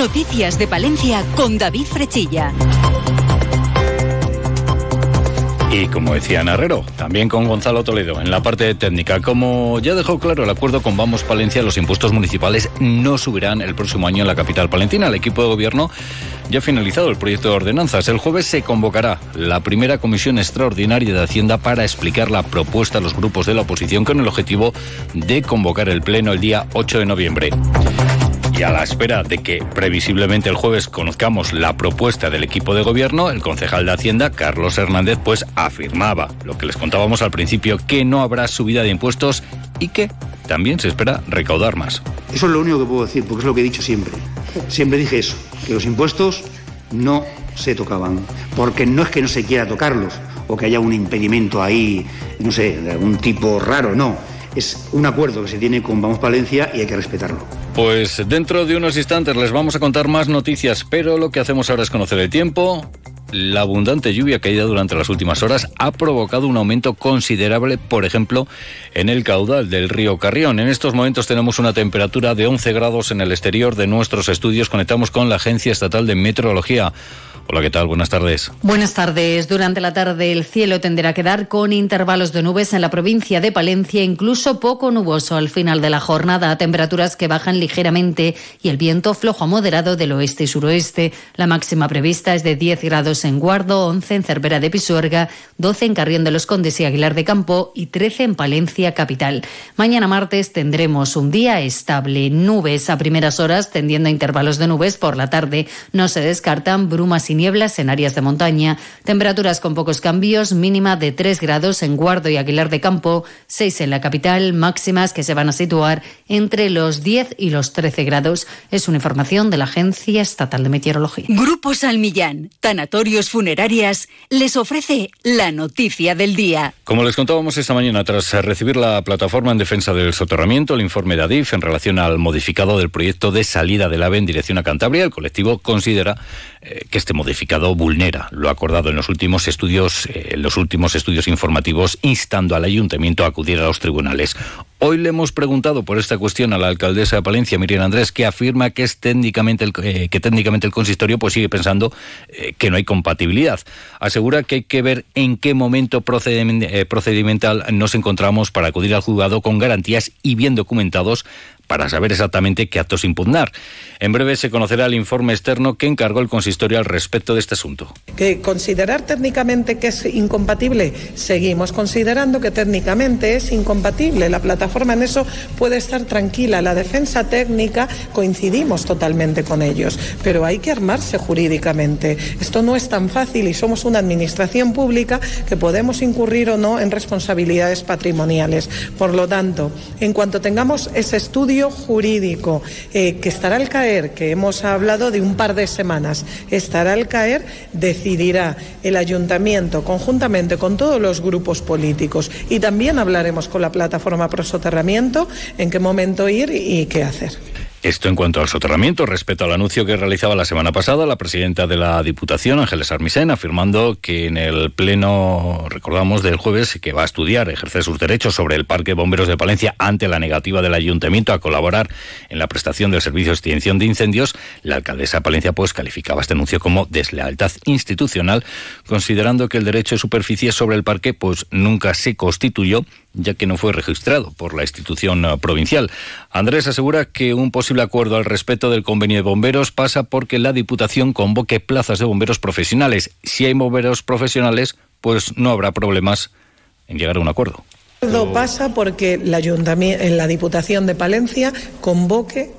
Noticias de Palencia con David Frechilla. Y como decía Narrero, también con Gonzalo Toledo en la parte técnica. Como ya dejó claro el acuerdo con Vamos Palencia, los impuestos municipales no subirán el próximo año en la capital palentina. El equipo de gobierno ya ha finalizado el proyecto de ordenanzas. El jueves se convocará la primera comisión extraordinaria de Hacienda para explicar la propuesta a los grupos de la oposición con el objetivo de convocar el pleno el día 8 de noviembre. Y a la espera de que previsiblemente el jueves conozcamos la propuesta del equipo de gobierno, el concejal de Hacienda, Carlos Hernández, pues afirmaba lo que les contábamos al principio, que no habrá subida de impuestos y que también se espera recaudar más. Eso es lo único que puedo decir, porque es lo que he dicho siempre. Siempre dije eso, que los impuestos no se tocaban, porque no es que no se quiera tocarlos o que haya un impedimento ahí, no sé, de algún tipo raro, no. Es un acuerdo que se tiene con Vamos Palencia y hay que respetarlo. Pues dentro de unos instantes les vamos a contar más noticias, pero lo que hacemos ahora es conocer el tiempo. La abundante lluvia caída durante las últimas horas ha provocado un aumento considerable, por ejemplo, en el caudal del río Carrión. En estos momentos tenemos una temperatura de 11 grados en el exterior de nuestros estudios. Conectamos con la Agencia Estatal de Meteorología. Hola, ¿qué tal? Buenas tardes. Buenas tardes. Durante la tarde el cielo tenderá a quedar con intervalos de nubes en la provincia de Palencia, incluso poco nuboso al final de la jornada, temperaturas que bajan ligeramente y el viento flojo a moderado del oeste y suroeste. La máxima prevista es de 10 grados en Guardo, 11 en Cervera de Pisuerga, 12 en Carrión de los Condes y Aguilar de Campo y 13 en Palencia capital. Mañana martes tendremos un día estable, nubes a primeras horas tendiendo a intervalos de nubes por la tarde. No se descartan brumas y nieblas en áreas de montaña. Temperaturas con pocos cambios, mínima de 3 grados en Guardo y Aguilar de Campo, 6 en la capital, máximas que se van a situar entre los 10 y los 13 grados. Es una información de la Agencia Estatal de Meteorología. Grupo Salmillán, Tanatorios Funerarias, les ofrece la noticia del día. Como les contábamos esta mañana, tras recibir la plataforma en defensa del soterramiento, el informe de ADIF en relación al modificado del proyecto de salida del AVE en dirección a Cantabria, el colectivo considera eh, que este modificado vulnera lo acordado en los últimos estudios, eh, los últimos estudios informativos, instando al ayuntamiento a acudir a los tribunales. Hoy le hemos preguntado por esta cuestión a la alcaldesa de Palencia, Miriam Andrés, que afirma que es técnicamente el, eh, que técnicamente el consistorio pues sigue pensando que no hay compatibilidad. Asegura que hay que ver en qué momento procedimental nos encontramos para acudir al juzgado con garantías y bien documentados para saber exactamente qué actos impugnar. En breve se conocerá el informe externo que encargó el consistorio al respecto de este asunto. Que considerar técnicamente que es incompatible, seguimos considerando que técnicamente es incompatible. La plataforma en eso puede estar tranquila. La defensa técnica coincidimos totalmente con ellos, pero hay que armarse jurídicamente. Esto no es tan fácil y somos una administración pública que podemos incurrir o no en responsabilidades patrimoniales. Por lo tanto, en cuanto tengamos ese estudio jurídico eh, que estará al caer, que hemos hablado de un par de semanas, estará al caer, decidirá el ayuntamiento conjuntamente con todos los grupos políticos y también hablaremos con la plataforma pro soterramiento en qué momento ir y qué hacer. Esto en cuanto al soterramiento, respecto al anuncio que realizaba la semana pasada la presidenta de la Diputación, Ángeles Armisen, afirmando que en el pleno, recordamos, del jueves, que va a estudiar, ejercer sus derechos sobre el Parque Bomberos de Palencia ante la negativa del Ayuntamiento a colaborar en la prestación del servicio de extinción de incendios, la alcaldesa de Palencia pues calificaba este anuncio como deslealtad institucional, considerando que el derecho de superficie sobre el parque pues nunca se constituyó ya que no fue registrado por la institución eh, provincial. Andrés asegura que un posible acuerdo al respecto del convenio de bomberos pasa porque la Diputación convoque plazas de bomberos profesionales. Si hay bomberos profesionales, pues no habrá problemas en llegar a un acuerdo. Pasa porque la, en la Diputación de Palencia convoque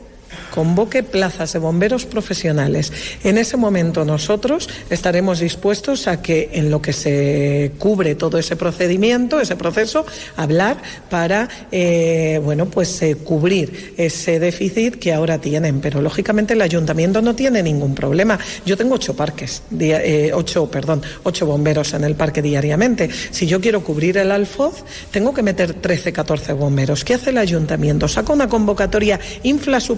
convoque plazas de bomberos profesionales. En ese momento nosotros estaremos dispuestos a que en lo que se cubre todo ese procedimiento, ese proceso, hablar para eh, bueno pues eh, cubrir ese déficit que ahora tienen. Pero lógicamente el ayuntamiento no tiene ningún problema. Yo tengo ocho parques, eh, ocho, perdón, ocho bomberos en el parque diariamente. Si yo quiero cubrir el alfoz, tengo que meter 13, 14 bomberos. ¿Qué hace el ayuntamiento? Saca una convocatoria, infla su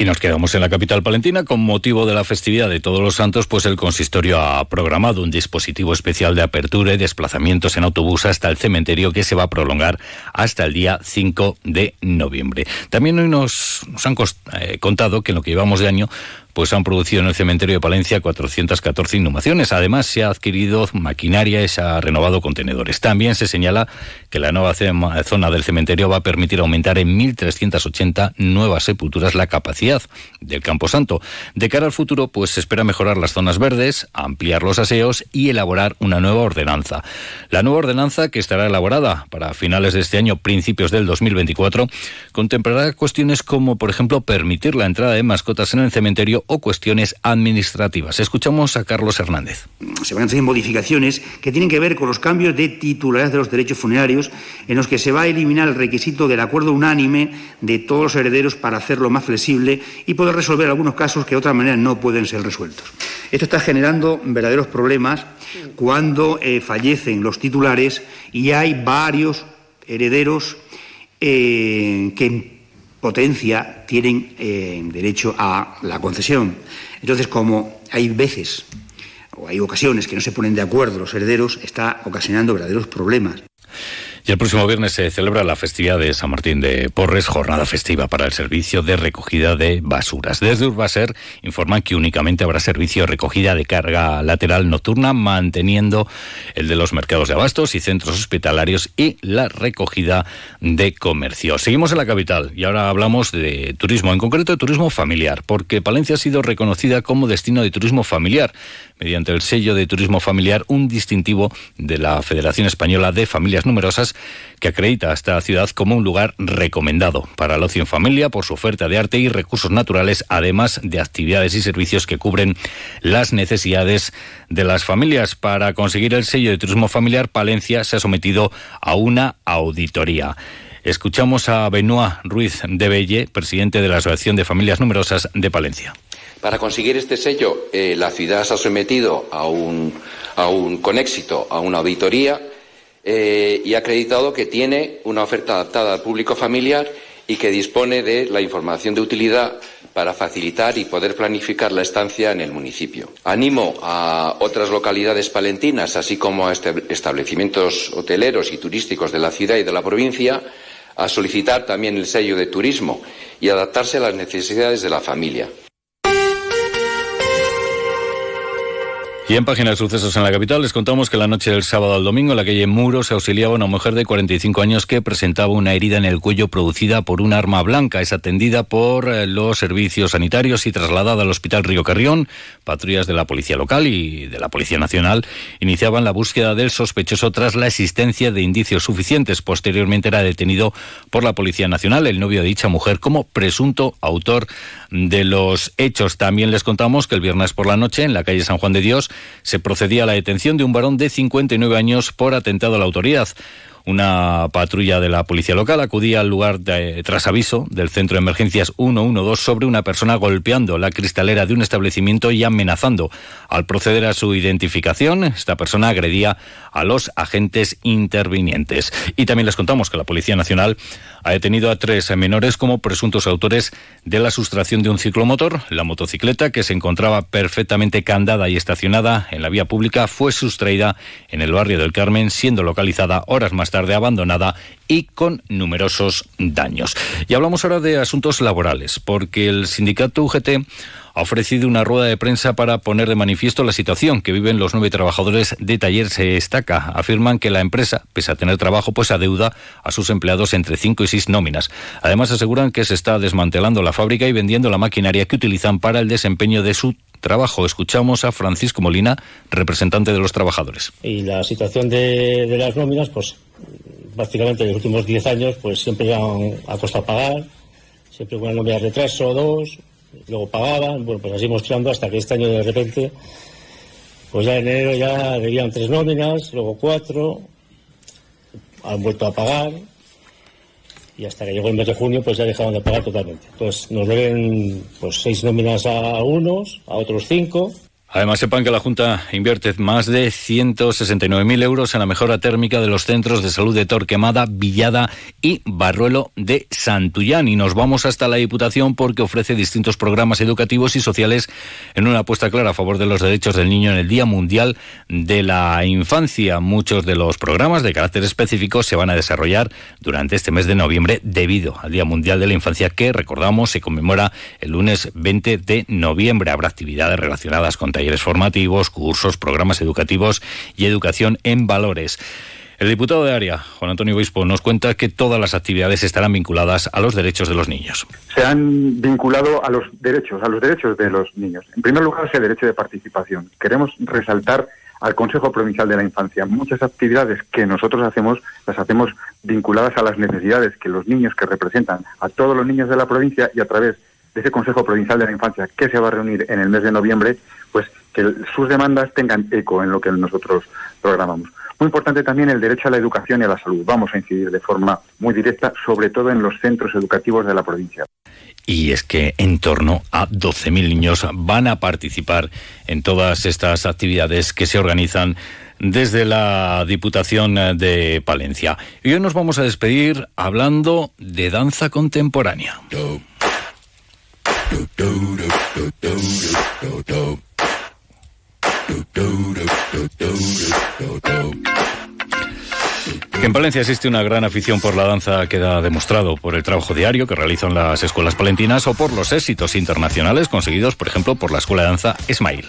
Y nos quedamos en la capital palentina. Con motivo de la festividad de Todos los Santos, pues el consistorio ha programado un dispositivo especial de apertura y desplazamientos en autobús hasta el cementerio que se va a prolongar hasta el día 5 de noviembre. También hoy nos, han eh, contado que en lo que llevamos de año pues han producido en el cementerio de Palencia 414 inhumaciones. Además, se ha adquirido maquinaria y se ha renovado contenedores. También se señala que la nueva zona del cementerio va a permitir aumentar en 1.380 nuevas sepulturas la capacidad del Campo Santo. De cara al futuro, pues se espera mejorar las zonas verdes, ampliar los aseos y elaborar una nueva ordenanza. La nueva ordenanza, que estará elaborada para finales de este año, principios del 2024, contemplará cuestiones como, por ejemplo, permitir la entrada de mascotas en el cementerio o cuestiones administrativas. Escuchamos a Carlos Hernández. Se van a hacer modificaciones que tienen que ver con los cambios de titularidad de los derechos funerarios, en los que se va a eliminar el requisito del acuerdo unánime de todos los herederos para hacerlo más flexible y poder resolver algunos casos que de otra manera no pueden ser resueltos. Esto está generando verdaderos problemas cuando eh, fallecen los titulares y hay varios herederos eh, que potencia tienen eh, derecho a la concesión. Entonces, como hay veces o hay ocasiones que no se ponen de acuerdo los herederos, está ocasionando verdaderos problemas. Y el próximo viernes se celebra la festividad de San Martín de Porres, jornada festiva para el servicio de recogida de basuras. Desde Urbaser informan que únicamente habrá servicio de recogida de carga lateral nocturna, manteniendo el de los mercados de abastos y centros hospitalarios y la recogida de comercio. Seguimos en la capital y ahora hablamos de turismo, en concreto de turismo familiar, porque Palencia ha sido reconocida como destino de turismo familiar mediante el sello de turismo familiar, un distintivo de la Federación Española de Familias Numerosas que acredita a esta ciudad como un lugar recomendado para el ocio en familia por su oferta de arte y recursos naturales, además de actividades y servicios que cubren las necesidades de las familias. Para conseguir el sello de turismo familiar, Palencia se ha sometido a una auditoría. Escuchamos a Benoit Ruiz de Belle, presidente de la Asociación de Familias Numerosas de Palencia. Para conseguir este sello, eh, la ciudad se ha sometido a un, con éxito a una auditoría eh, y ha acreditado que tiene una oferta adaptada al público familiar y que dispone de la información de utilidad para facilitar y poder planificar la estancia en el municipio. Animo a otras localidades palentinas, así como a establecimientos hoteleros y turísticos de la ciudad y de la provincia, a solicitar también el sello de turismo y adaptarse a las necesidades de la familia. Y en página de sucesos en la capital les contamos que la noche del sábado al domingo en la calle Muro se auxiliaba una mujer de 45 años que presentaba una herida en el cuello producida por un arma blanca. Es atendida por eh, los servicios sanitarios y trasladada al Hospital Río Carrión. Patrullas de la Policía Local y de la Policía Nacional iniciaban la búsqueda del sospechoso tras la existencia de indicios suficientes. Posteriormente era detenido por la Policía Nacional el novio de dicha mujer como presunto autor de los hechos. También les contamos que el viernes por la noche en la calle San Juan de Dios se procedía a la detención de un varón de 59 años por atentado a la autoridad. Una patrulla de la policía local acudía al lugar tras aviso del centro de emergencias 112 sobre una persona golpeando la cristalera de un establecimiento y amenazando. Al proceder a su identificación, esta persona agredía a los agentes intervinientes. Y también les contamos que la Policía Nacional ha detenido a tres menores como presuntos autores de la sustracción de un ciclomotor. La motocicleta, que se encontraba perfectamente candada y estacionada en la vía pública, fue sustraída en el barrio del Carmen, siendo localizada horas más tarde abandonada y con numerosos daños. Y hablamos ahora de asuntos laborales, porque el sindicato UGT ha ofrecido una rueda de prensa para poner de manifiesto la situación que viven los nueve trabajadores de Taller Se Estaca. Afirman que la empresa, pese a tener trabajo, pues adeuda a sus empleados entre cinco y seis nóminas. Además, aseguran que se está desmantelando la fábrica y vendiendo la maquinaria que utilizan para el desempeño de su trabajo. Escuchamos a Francisco Molina, representante de los trabajadores. Y la situación de, las nóminas, pues prácticamente en los últimos diez años, pues siempre han, ha costado pagar, siempre una nómina de retraso dos, luego pagaban, bueno, pues así mostrando hasta que este año de repente, pues ya en enero ya debían tres nóminas, luego cuatro, han vuelto a pagar y hasta que llegó el mes de junio pues ya dejaron de pagar totalmente. Entonces nos deben pues seis nóminas a unos, a otros cinco Además, sepan que la Junta invierte más de 169.000 euros en la mejora térmica de los centros de salud de Torquemada, Villada y Barruelo de Santullán. Y nos vamos hasta la Diputación porque ofrece distintos programas educativos y sociales en una apuesta clara a favor de los derechos del niño en el Día Mundial de la Infancia. Muchos de los programas de carácter específico se van a desarrollar durante este mes de noviembre debido al Día Mundial de la Infancia que, recordamos, se conmemora el lunes 20 de noviembre. Habrá actividades relacionadas con talleres formativos, cursos, programas educativos y educación en valores. El diputado de área, Juan Antonio Obispo, nos cuenta que todas las actividades estarán vinculadas a los derechos de los niños. Se han vinculado a los derechos, a los derechos de los niños. En primer lugar, ese derecho de participación. Queremos resaltar al Consejo Provincial de la Infancia. Muchas actividades que nosotros hacemos las hacemos vinculadas a las necesidades que los niños que representan a todos los niños de la provincia y a través de ese Consejo Provincial de la Infancia que se va a reunir en el mes de noviembre, pues que sus demandas tengan eco en lo que nosotros programamos. Muy importante también el derecho a la educación y a la salud. Vamos a incidir de forma muy directa, sobre todo en los centros educativos de la provincia. Y es que en torno a 12.000 niños van a participar en todas estas actividades que se organizan desde la Diputación de Palencia. Y hoy nos vamos a despedir hablando de danza contemporánea. En Palencia existe una gran afición por la danza queda demostrado por el trabajo diario que realizan las escuelas palentinas o por los éxitos internacionales conseguidos, por ejemplo, por la Escuela de Danza Smile.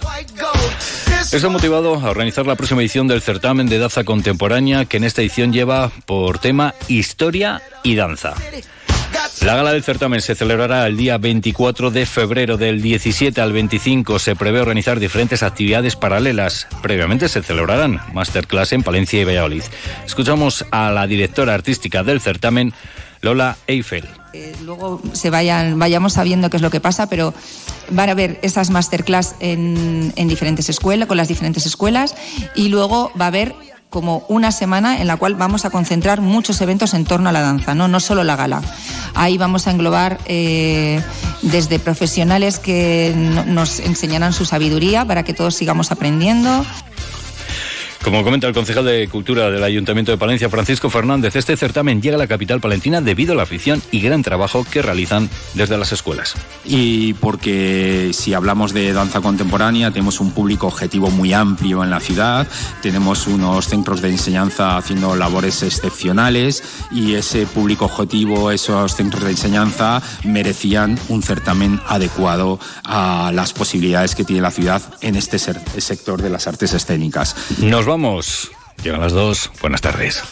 Eso ha motivado a organizar la próxima edición del certamen de danza contemporánea que en esta edición lleva por tema Historia y Danza. La gala del certamen se celebrará el día 24 de febrero del 17 al 25. Se prevé organizar diferentes actividades paralelas. Previamente se celebrarán masterclass en Palencia y Valladolid. Escuchamos a la directora artística del certamen, Lola Eiffel. Eh, luego se vayan, vayamos sabiendo qué es lo que pasa, pero van a haber esas masterclass en, en diferentes escuelas, con las diferentes escuelas, y luego va a haber como una semana en la cual vamos a concentrar muchos eventos en torno a la danza, no, no solo la gala. Ahí vamos a englobar eh, desde profesionales que nos enseñarán su sabiduría para que todos sigamos aprendiendo. Como comenta el concejal de Cultura del Ayuntamiento de Palencia, Francisco Fernández, este certamen llega a la capital palentina debido a la afición y gran trabajo que realizan desde las escuelas. Y porque si hablamos de danza contemporánea, tenemos un público objetivo muy amplio en la ciudad, tenemos unos centros de enseñanza haciendo labores excepcionales y ese público objetivo, esos centros de enseñanza, merecían un certamen adecuado a las posibilidades que tiene la ciudad en este sector de las artes escénicas vamos. Llegan las dos. Buenas tardes.